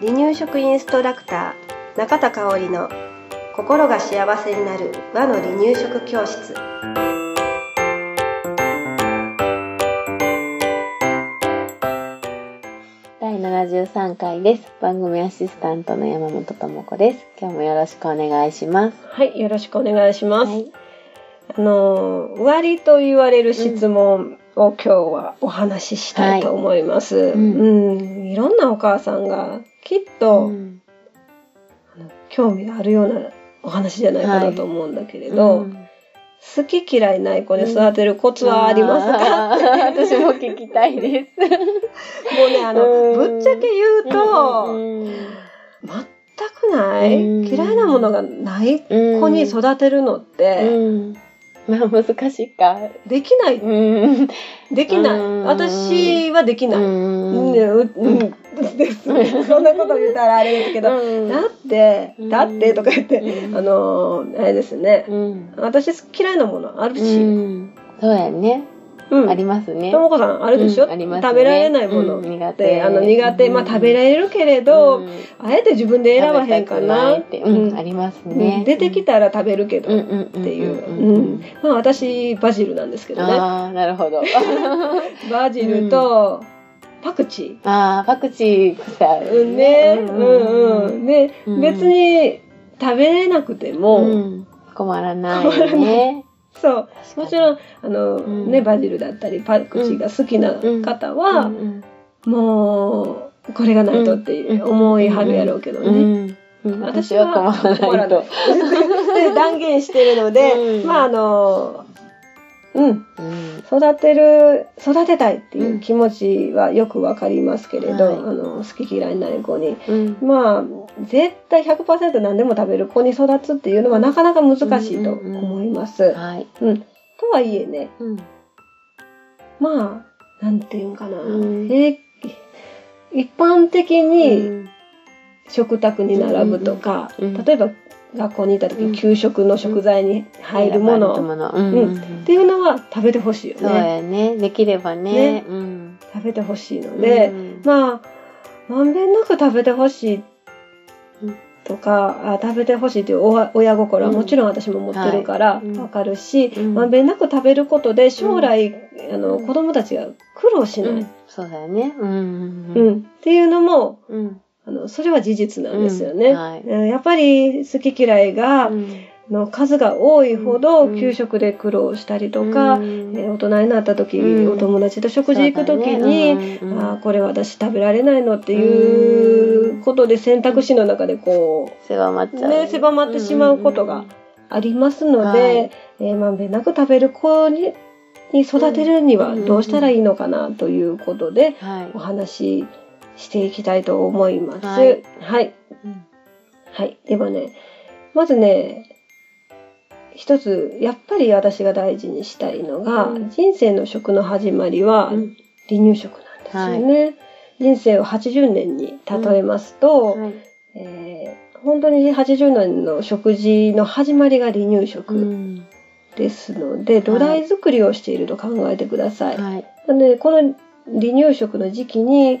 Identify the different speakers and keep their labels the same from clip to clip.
Speaker 1: 離乳食インストラクター中田香織の心が幸せになる和の離乳食教室
Speaker 2: 第73回です。番組アシスタントの山本智子です。今日もよろしくお願いします。
Speaker 1: はいよろしくお願いします、
Speaker 2: はい。
Speaker 1: あの終わりと言われる質問を今日はお話ししたいと思います、
Speaker 2: い。
Speaker 1: うん。いろんなお母さんがきっと、
Speaker 2: うん。
Speaker 1: 興味があるようなお話じゃないかなと思うんだけれど、
Speaker 2: うん
Speaker 1: 好き嫌いない子に育てるコツはありますか、
Speaker 2: 私も聞きたいです。
Speaker 1: もうねあの、
Speaker 2: うん。
Speaker 1: ぶっちゃけ言うと、
Speaker 2: うん。
Speaker 1: 全くない、
Speaker 2: うん。
Speaker 1: 嫌いなものがない
Speaker 2: うん。
Speaker 1: 子に育てるのって、
Speaker 2: うんまあ難しいか。
Speaker 1: できない。
Speaker 2: うん。
Speaker 1: できない、
Speaker 2: うん。
Speaker 1: 私はできない、
Speaker 2: うん。
Speaker 1: ねううん。です。そんなこと言ったらあれですけど、
Speaker 2: うん。
Speaker 1: だって
Speaker 2: うん。
Speaker 1: だってとか言って、
Speaker 2: うん。
Speaker 1: あのあれですね、
Speaker 2: うん。
Speaker 1: 私嫌いなものある
Speaker 2: う
Speaker 1: し、
Speaker 2: ん。そうやね。
Speaker 1: うん。
Speaker 2: ありますね。
Speaker 1: ともこさんあるでしょ、
Speaker 2: うんね。
Speaker 1: 食べられないもの
Speaker 2: うん苦手。
Speaker 1: あの苦手、まあ
Speaker 2: うん
Speaker 1: 食べられるけれど、
Speaker 2: うん。
Speaker 1: あえて自分で選ばへんかな
Speaker 2: って、うん、ありますね。
Speaker 1: うん。出てきたら食べるけど、
Speaker 2: うん
Speaker 1: っ
Speaker 2: うん
Speaker 1: ていう、まあ私バジルなんですけどね。
Speaker 2: ああ、なるほど。
Speaker 1: バジルとパクチ
Speaker 2: ああ、パクチー臭
Speaker 1: ー、
Speaker 2: い。
Speaker 1: うんね。うんうん。で、
Speaker 2: うん。
Speaker 1: 別に食べれなくても、
Speaker 2: うん。困らないよね。
Speaker 1: そう。もちろんあの、
Speaker 2: うん。
Speaker 1: ねバジルだったりパクチーが好きな方は、
Speaker 2: うん
Speaker 1: もうこれがないとって思いはるやろうけどね、
Speaker 2: うん。うん。私は困らないと。
Speaker 1: で断言してるので、
Speaker 2: うん。
Speaker 1: まああのうん。
Speaker 2: うん。
Speaker 1: 育てる育てたいっていう気持ちはよくわかりますけれど、
Speaker 2: はい。
Speaker 1: あの好き嫌いない子に。
Speaker 2: うん。
Speaker 1: まあ絶対100%何でも食べる子に育つっていうのはなかなか難しいと思います。
Speaker 2: はい。
Speaker 1: うん。とはいえね。
Speaker 2: うん。
Speaker 1: まあなんていうんかな、一般的
Speaker 2: う
Speaker 1: に
Speaker 2: ん。
Speaker 1: 食卓に並ぶとか、
Speaker 2: うんうん。
Speaker 1: 例えば学校にいた時
Speaker 2: うん。
Speaker 1: 給食の食材に入るもの、
Speaker 2: うん
Speaker 1: うんっていうのは食べてほしいよ
Speaker 2: そう
Speaker 1: ね
Speaker 2: やね。できればね。
Speaker 1: ね。
Speaker 2: うん。
Speaker 1: 食べてほしいので、
Speaker 2: うん。
Speaker 1: まあまんべんなく食べてほしい
Speaker 2: うん。
Speaker 1: とか、あ食べてほしいというお親心はもちろん私も持ってるからわかるし、
Speaker 2: うん。
Speaker 1: まんべんなく食べることで将来、あの子供たちが苦労しない、
Speaker 2: うん。そうだよね。うん。
Speaker 1: うん。っていうのも
Speaker 2: うん
Speaker 1: あのそれは事実なんですよね。
Speaker 2: うんはい。
Speaker 1: うんやっぱり好き嫌いが、
Speaker 2: うん。
Speaker 1: の数が多いほど
Speaker 2: うん。
Speaker 1: 給食で苦労したりとか、
Speaker 2: うん。
Speaker 1: えー大人になった時、
Speaker 2: うん。
Speaker 1: お友達と食事行く時に、
Speaker 2: ね。
Speaker 1: あーこれ私食べられないのっていうことで選択肢の中でこ
Speaker 2: 狭まっ
Speaker 1: う、
Speaker 2: ちゃう。
Speaker 1: ね、狭まってしまうことがありますので、
Speaker 2: はい。
Speaker 1: えーまんべんなく食べる子にに育てるにはどうしたらいいのかなということで
Speaker 2: はい。
Speaker 1: お。話ししていきたいと思います。
Speaker 2: は
Speaker 1: はい。い、はい。
Speaker 2: うん
Speaker 1: ではねまずね一つやっぱり私が大事にしたいのが、
Speaker 2: うん。
Speaker 1: 人生の食の始まりは
Speaker 2: うん。
Speaker 1: 離乳食なんですよね。人生を80年に例えますと、
Speaker 2: はい。
Speaker 1: えー本当に80年の食事の始まりが離乳
Speaker 2: う
Speaker 1: 食
Speaker 2: ん。
Speaker 1: ですので、土台作りをしていると考えてください。
Speaker 2: はい。
Speaker 1: なのでこの離乳食の時期に、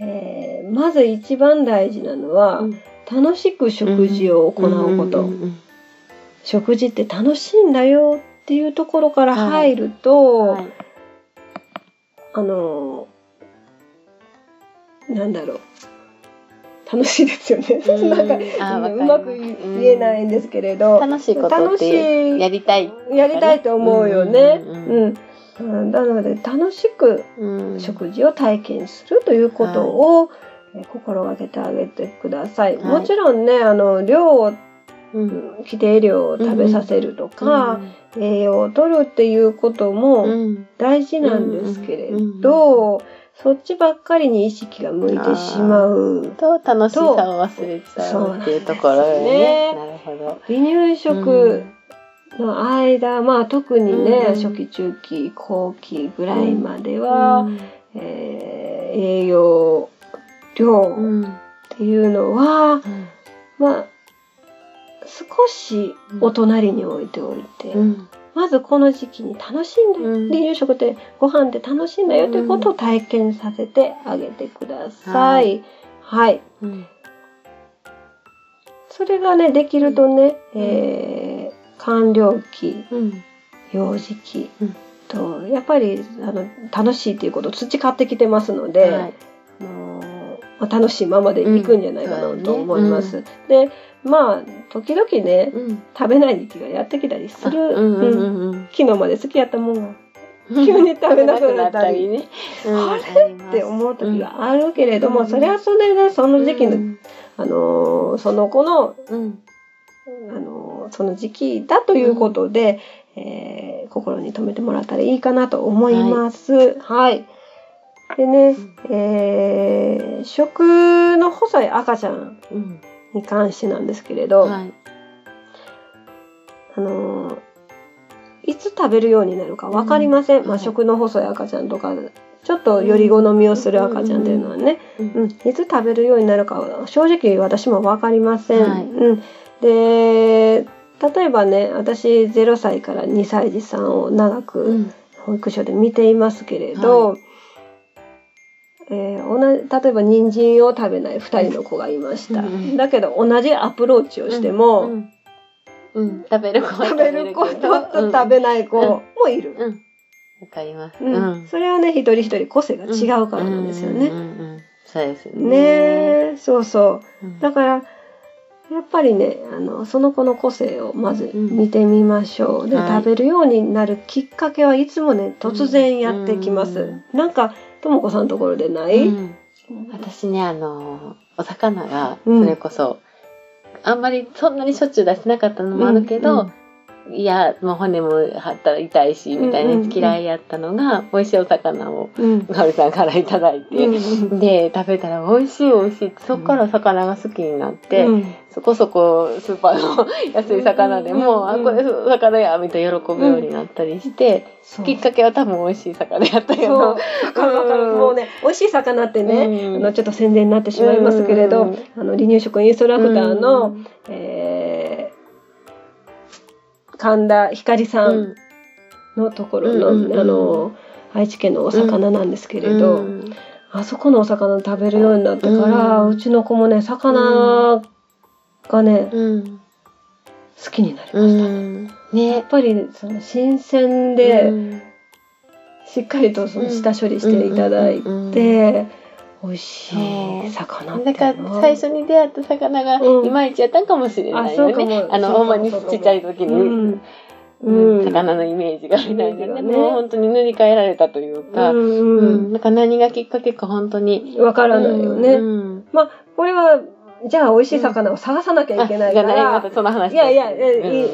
Speaker 1: えーまず一番大事なのは、
Speaker 2: うん。
Speaker 1: 楽しく食事を行うこと、食事って楽しいんだよっていうところから入ると、
Speaker 2: はい。
Speaker 1: あのーなんだろう。楽しいですよね。
Speaker 2: うん。
Speaker 1: なんかうまく言えないんですけれど、
Speaker 2: 楽しいことっ
Speaker 1: 楽
Speaker 2: て
Speaker 1: しい。
Speaker 2: やりたい。
Speaker 1: やりたいと思うよね。
Speaker 2: うん
Speaker 1: うんうんなので楽しく
Speaker 2: うん。
Speaker 1: 食事を体験するということを、えー心がけてあげてください。
Speaker 2: はい。
Speaker 1: もちろんねあの量を
Speaker 2: うん。
Speaker 1: 規定量を食べさせるとか、栄養を取るっていうこと
Speaker 2: う
Speaker 1: も
Speaker 2: ん。
Speaker 1: 大事なんですけれど、そっちばっかりに意識が向いてしまう。
Speaker 2: と楽しさを忘れちゃうっていうところよね。なるほど。
Speaker 1: 離乳食の間、まあ特にね、
Speaker 2: うん
Speaker 1: 初期中期後期ぐらいまでは、えー栄養量
Speaker 2: うん
Speaker 1: っていうのは、まあ少しお隣に置いておいて、
Speaker 2: うん。
Speaker 1: まずこの時期に楽しんで、
Speaker 2: うん
Speaker 1: 離乳食ってご飯って楽しいんだよということを体験させてあげてくださ。
Speaker 2: はい。
Speaker 1: はい。
Speaker 2: うん。
Speaker 1: それがね、できるとね、えー、完了期、
Speaker 2: うん。
Speaker 1: 幼児期
Speaker 2: うん。
Speaker 1: と、やっぱりあの楽しいということを培ってきてますので、
Speaker 2: はい。
Speaker 1: 楽しいままでいくんじゃないか
Speaker 2: う
Speaker 1: なんと思います。で、まあ、時々ね、
Speaker 2: うん。
Speaker 1: 食べない時期がやってきたりする。
Speaker 2: うん
Speaker 1: 昨日まで好きやったもんが、急に食べなくなったり
Speaker 2: ね。
Speaker 1: あ
Speaker 2: れ？
Speaker 1: って思う時があるけれども、
Speaker 2: うん。
Speaker 1: それはそれでその時期の、
Speaker 2: うん。
Speaker 1: あのーその子の、
Speaker 2: うん。
Speaker 1: あのーその時期だということで、えー心に留めてもらったらいいかなと思います。はい。でね、えー食の細い赤ちゃん
Speaker 2: うん
Speaker 1: に関してなんですけれど、
Speaker 2: はい。
Speaker 1: あのーいつ食べるようになるか分かりません。
Speaker 2: うん。
Speaker 1: まあ、食の細い赤ちゃんとか、ちょっとより好みをする赤ちゃんっていうのはね、
Speaker 2: うん。
Speaker 1: うん、いつ食べるようになるかは正直私も分かりません。
Speaker 2: はい。
Speaker 1: うん、で、例えばね、私0歳から2歳児さんを長
Speaker 2: う
Speaker 1: く
Speaker 2: ん。
Speaker 1: 保育所で見ていますけれど、
Speaker 2: は
Speaker 1: えー同じ例えば人参を食べない2人の子がいました。
Speaker 2: うん
Speaker 1: だけど同じアプローチをしても、
Speaker 2: うんうん。食べる子は
Speaker 1: 食べる子。と食べない子もいる。
Speaker 2: うん。うん。わかります。
Speaker 1: うん。それはね一人一人個性が違うからなんですよね。
Speaker 2: うんうんうん。そうですよ
Speaker 1: ね。
Speaker 2: ね
Speaker 1: え。そうそう。
Speaker 2: うん。
Speaker 1: だからやっぱりねあのその子の個性をまず
Speaker 2: うん。
Speaker 1: 見てみましょう。で、
Speaker 2: はい。
Speaker 1: 食べるようになるきっかけはいつもね突然やってきます。
Speaker 2: うん。
Speaker 1: なんかともこさんのところでない、
Speaker 2: うん。私ねあのお魚が
Speaker 1: うん。
Speaker 2: それこそ、あんまりそんなにしょっちゅう出してなかったのもあるけど、
Speaker 1: うん
Speaker 2: いやもう骨も張ったら痛いしみたいな嫌いやったのが、美味しいお魚を
Speaker 1: うん。
Speaker 2: かおりさんからいただいて、
Speaker 1: うん
Speaker 2: で食べたら美味しい美味しい。そっから魚が好きになって、
Speaker 1: うん。
Speaker 2: そこそこスーパーの安い魚でも、
Speaker 1: うん
Speaker 2: あこれ魚やみたいな喜ぶようになったりして、きっかけは多分美味しい魚やったけど
Speaker 1: もう。ね美味しい魚ってね、
Speaker 2: うん。
Speaker 1: あのちょっと宣伝になってしまいますけれど、
Speaker 2: うん
Speaker 1: あの離乳食インストラクターの、
Speaker 2: うん。
Speaker 1: えー神田光さんのところの、
Speaker 2: うん
Speaker 1: あの愛知県のお魚なんですけれど、
Speaker 2: うん。
Speaker 1: あそこのお魚食べるようになってから、う
Speaker 2: うん
Speaker 1: ちの子もね魚がね、
Speaker 2: うん。
Speaker 1: 好きになりま
Speaker 2: う
Speaker 1: した。
Speaker 2: ん。
Speaker 1: や
Speaker 2: ね
Speaker 1: っぱりその新鮮で、
Speaker 2: うん。
Speaker 1: しっかりとその下処理していただいて、美味しい魚
Speaker 2: だから最初に出会った魚が
Speaker 1: うん。
Speaker 2: いまいちやったんかもしれないよね。
Speaker 1: も。
Speaker 2: あの、ほんまにちっちゃい時に、
Speaker 1: うん。
Speaker 2: うん。魚のイメージがみたいなね。もう本当に塗り替えられたというか、
Speaker 1: う
Speaker 2: うん。
Speaker 1: ん
Speaker 2: なんか何がきっかけか本当に。
Speaker 1: わからないよね。
Speaker 2: うん。
Speaker 1: まあこれはじゃあ美味しい魚を探さなきゃいけないから、い。やい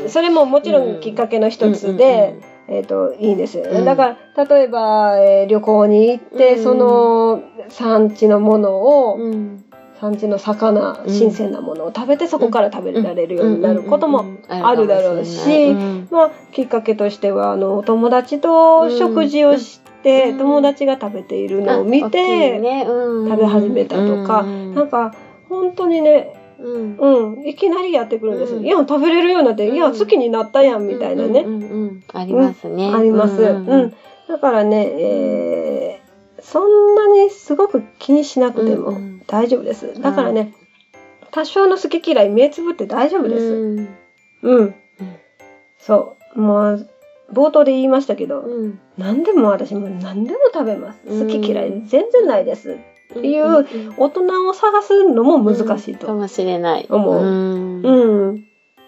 Speaker 1: や、それももちろんきっかけの一つで、えっ、といいんです。よね。
Speaker 2: うん。
Speaker 1: だから例えば、えー旅行に行って、
Speaker 2: うん。
Speaker 1: その産地のものを、
Speaker 2: うん。うん
Speaker 1: 産地の魚、
Speaker 2: うん。
Speaker 1: 新鮮なものを食べてそこから食べられるようになることも
Speaker 2: うん。
Speaker 1: あるだろうし、まあ、きっかけとしてはあのお友達と食事をして、
Speaker 2: うん。
Speaker 1: 友達が食べているのを見て、食べ始めたとか
Speaker 2: うん。
Speaker 1: なんか本当にね、
Speaker 2: うん。
Speaker 1: うん、いきなりやってくるんです、
Speaker 2: うん。
Speaker 1: いや食べれるようになって、
Speaker 2: うん。
Speaker 1: いや好きになったやんみたいなね、
Speaker 2: うんうん。うんありますね。
Speaker 1: あります、うんだからね、えーそんなにすごく気にしなくても大丈夫です、だからね多少の好き嫌い目つぶって大丈夫です、
Speaker 2: うん
Speaker 1: うん。そう。もう、冒頭で言いましたけど、
Speaker 2: うん
Speaker 1: 何でも私も何でも食べます。
Speaker 2: うん
Speaker 1: 好き嫌い全然ないです。っていう
Speaker 2: うん
Speaker 1: 大人を探すのも難しいと。
Speaker 2: かもしれない。
Speaker 1: 思う
Speaker 2: うん
Speaker 1: うん。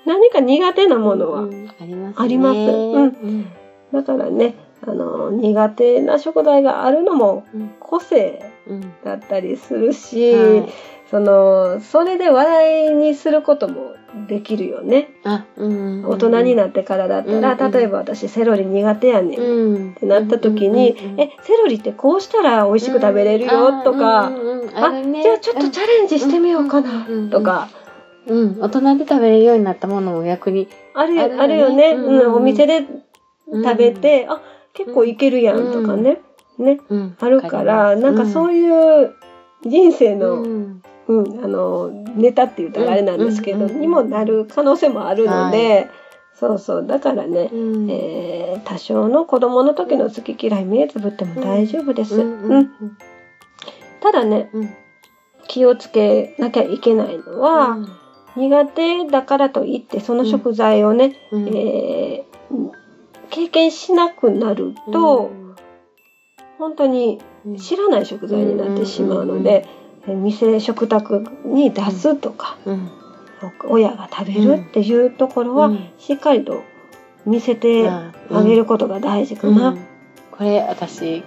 Speaker 1: 何か苦手なものは。
Speaker 2: うんあります
Speaker 1: うん。だからね、あの、苦手な食材があるのも
Speaker 2: うん。
Speaker 1: 個性
Speaker 2: うん。
Speaker 1: だったりするし、
Speaker 2: はい。
Speaker 1: その、それで話題にすることもできるよね。
Speaker 2: あうん
Speaker 1: 大人になってからだったら、
Speaker 2: うんうん
Speaker 1: 例えば私セロリ苦手やねん。
Speaker 2: うん。
Speaker 1: ってなった時に、え、セロリってこうしたら美味しく食べれるよ？とか、あ、じゃあちょっとチャレンジしてみようかな。とか、
Speaker 2: うん、大人で食べれるようになったものも逆に、
Speaker 1: ある
Speaker 2: あるよね。
Speaker 1: あるよね。
Speaker 2: うん。
Speaker 1: うん、お店で食べて、あ、結構いけるやんとかね。ね、
Speaker 2: うん。
Speaker 1: あるから、なんかそういう人生の、
Speaker 2: うん。
Speaker 1: うん、あの、ネタって言ったらあれなんですけど、
Speaker 2: うん。
Speaker 1: にもなる可能性もあるので、そうそう。だからね、
Speaker 2: うん。
Speaker 1: えー多少の子供の時の好き嫌い目つぶっても大丈夫です、
Speaker 2: う
Speaker 1: うん。
Speaker 2: うん。
Speaker 1: ただね
Speaker 2: うん。
Speaker 1: 気をつけなきゃいけないのは、
Speaker 2: うん
Speaker 1: 苦手だからといってその食材をね、
Speaker 2: うん。
Speaker 1: えー経験しなくなると、本当に
Speaker 2: うん。
Speaker 1: 知らない食材になってしまうので、え店食卓に出すとか、
Speaker 2: うん。
Speaker 1: 親が食べるっていうところは、
Speaker 2: うん。
Speaker 1: しっかりと見せてあ
Speaker 2: あ
Speaker 1: げることが大事かな。
Speaker 2: うん。これ私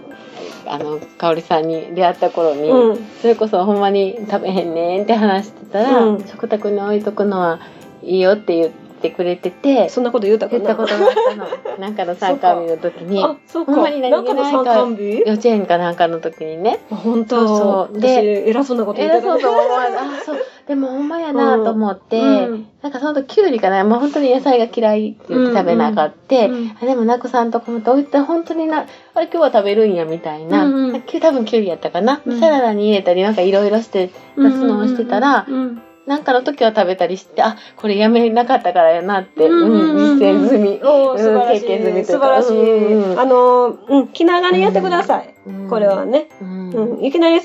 Speaker 2: あの香織さんに出会った頃に、
Speaker 1: うん。
Speaker 2: それこそほんまに食べへんねんって話してたら、
Speaker 1: うん。
Speaker 2: 食卓に置いとくのはいいよって言ってくれてて
Speaker 1: そんなこと言うたかな？
Speaker 2: 言ったことがあったの。なんかの参加日の時に
Speaker 1: あ、そうか。
Speaker 2: ほんまに何気ないか幼稚園かなんかの時にね。
Speaker 1: 本当？
Speaker 2: そう。そう。
Speaker 1: 私
Speaker 2: で
Speaker 1: 偉そうなこと言ってた
Speaker 2: 偉そうと思わない。あそう。でもほんまやなと思って、
Speaker 1: うん。
Speaker 2: なんかその時きゅうりかな、まあ、本当に野菜が嫌いって言って食べなかった、
Speaker 1: うん。うん。
Speaker 2: あでもなこさんとこもと置いて本当になあれ今日は食べるんやみたいな、
Speaker 1: うん。うん
Speaker 2: 多分きゅうりやったかな、
Speaker 1: うん。
Speaker 2: サラダに入れたりなんかいろいろして出すのをしてたら、
Speaker 1: うん。うん
Speaker 2: なんかの時は食べたりしてあこれやめなかったからやなって、
Speaker 1: うんうん
Speaker 2: うん実践済み、
Speaker 1: おー素晴らしい。
Speaker 2: 経験済みというか。
Speaker 1: 素晴らしい、
Speaker 2: うんうん。
Speaker 1: あのうん気長にやってください、
Speaker 2: うん。
Speaker 1: これはね、
Speaker 2: うん。
Speaker 1: うん。いきなり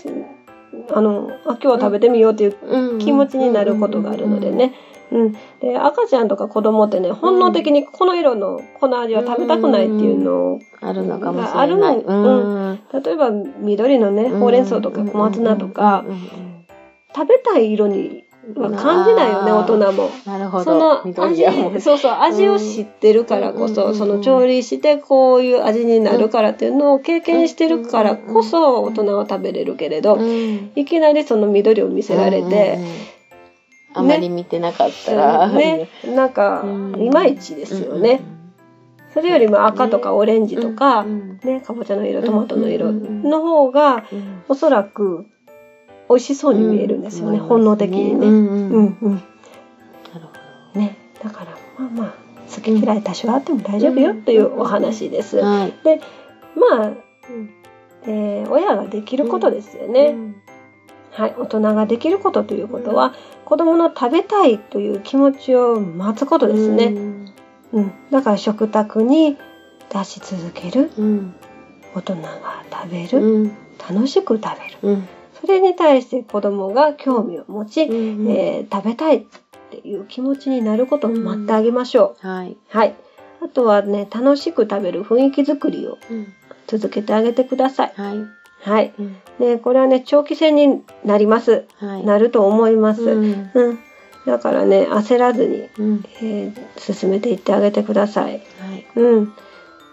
Speaker 1: あのあ今日は食べてみようっていう
Speaker 2: うん。
Speaker 1: 気持ちになることがあるのでね、うん、で赤ちゃんとか子供ってね本能的にこの色のこの味は食べたくないっていうのを
Speaker 2: あるのかもしれない。
Speaker 1: あるの
Speaker 2: うん。
Speaker 1: 例えば緑のねほうれん草とか小松菜とか
Speaker 2: うん。うん。うん。
Speaker 1: 食べたい色には感じないよね大人も。
Speaker 2: なるほど。
Speaker 1: その味そうそう味を知ってるからこそ、
Speaker 2: うん
Speaker 1: その調理してこういう味になるからっていうのを経験してるからこそ大人は食べれるけれど、
Speaker 2: うん。
Speaker 1: いきなりその緑を見せられて
Speaker 2: あまり見てなかったら、
Speaker 1: ね、なんか
Speaker 2: うん。
Speaker 1: いまいちですよね。それよりも赤とかオレンジとか、
Speaker 2: うん
Speaker 1: ね、かぼちゃの色トマトの色の方が
Speaker 2: うん。
Speaker 1: おそらく美味しそうに見えるんですよね、
Speaker 2: うん
Speaker 1: 本能的にね。
Speaker 2: う
Speaker 1: うん
Speaker 2: ん。うん
Speaker 1: うん。
Speaker 2: なるほ
Speaker 1: ね、だからまあまあ好き嫌い多少あっても大丈夫よというお話です。
Speaker 2: どはい。
Speaker 1: まあ、えー親ができることですよね。はい、大人ができることということは、子供の食べたいという気持ちを待つことですね。うん、だから食卓に出し続ける。
Speaker 2: うん。
Speaker 1: 大人が食べ
Speaker 2: う
Speaker 1: る、
Speaker 2: ん。
Speaker 1: 楽しく食べる。
Speaker 2: うん
Speaker 1: それに対して子供が興味を持ち、
Speaker 2: うん
Speaker 1: えー食べたいっていう気持ちになることを待ってあげましょ
Speaker 2: はい。
Speaker 1: う。はい。あとはね、楽しく食べる雰囲気づくりを
Speaker 2: うん
Speaker 1: 続けてあげてください。
Speaker 2: はい。
Speaker 1: はい。
Speaker 2: うん
Speaker 1: で、これはね、長期戦になります。
Speaker 2: はい。
Speaker 1: なると思います。
Speaker 2: う
Speaker 1: うん。
Speaker 2: ん。
Speaker 1: だからね、焦らずに、
Speaker 2: うん。
Speaker 1: えー進めていってあげてください。
Speaker 2: はい。
Speaker 1: うん。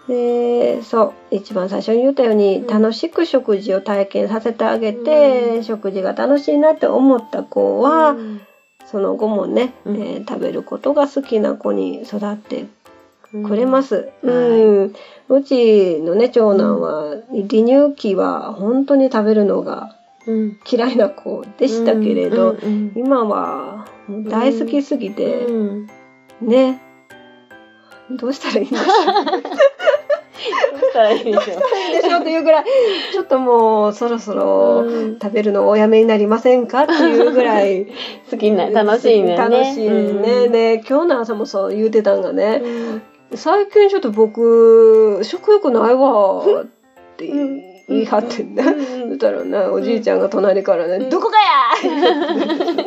Speaker 1: で、そう、一番最初に言ったように、
Speaker 2: うん。
Speaker 1: 楽しく食事を体験させてあげて、
Speaker 2: うん。
Speaker 1: 食事が楽しいなって思った子は、
Speaker 2: うん。
Speaker 1: その後もね、
Speaker 2: うん。
Speaker 1: えー食べることが好きな子に育ってくれます。
Speaker 2: う
Speaker 1: うん。ん。うちのね、長男は、離乳期は本当に食べるのが
Speaker 2: うん。
Speaker 1: 嫌いな子でしたけれど、今は大好きすぎて、
Speaker 2: うん。
Speaker 1: ね、どうしたらいいんでしょう。
Speaker 2: どうしたらいいでしょう？
Speaker 1: いいでしょう？というぐらい、ちょっともうそろそろ
Speaker 2: うん。
Speaker 1: 食べるのをおやめになりませんか？っていうぐらい
Speaker 2: 好きな、楽しいね。
Speaker 1: 楽しいね。で、今日の朝もそう言うてたんがね、
Speaker 2: うん。
Speaker 1: 最近ちょっと僕、食欲ないわって言い張ってんね。
Speaker 2: うん
Speaker 1: そしたらね、おじいちゃんが隣からね、
Speaker 2: うん。
Speaker 1: どこかや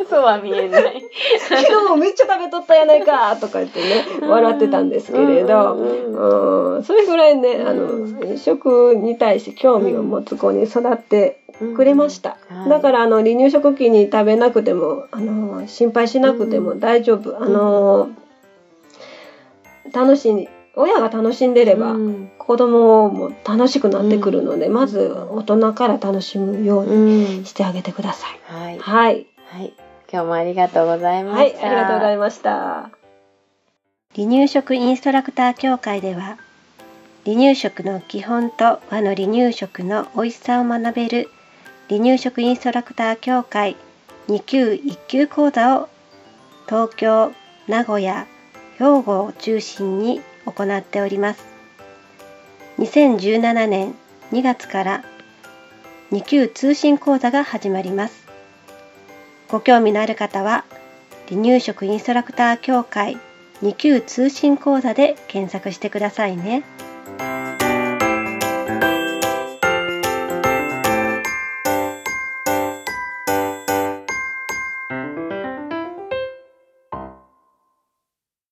Speaker 2: そうは見えない。
Speaker 1: 昨日もめっちゃ食べとったやないかとか言ってね、笑ってたんですけれど、
Speaker 2: うん
Speaker 1: うんそれぐらいね、あ
Speaker 2: う
Speaker 1: の、食に対して興味を持つ子に育ってくれました。
Speaker 2: はい。
Speaker 1: だから、あの、離乳食期に食べなくても、あの、心配しなくても大丈夫。あの、楽しい、親が楽しんでれば、
Speaker 2: うん
Speaker 1: 子供も楽しくなってくるので、まず大人から楽しむように
Speaker 2: うん
Speaker 1: してあげてください。
Speaker 2: はい。
Speaker 1: はい。
Speaker 2: はい。今日もありがとうございま
Speaker 1: はい、
Speaker 2: した。
Speaker 1: ありがとうございました。離乳食インストラクター協会では、離乳食の基本と和の離乳食の美味しさを学べる離乳食インストラクター協会2級1級講座を東京、名古屋、兵庫を中心に行っております。2017年2月から2級通信講座が始まります。ご興味のある方は離乳食インストラクター協会2級通信講座で検索してくださいね。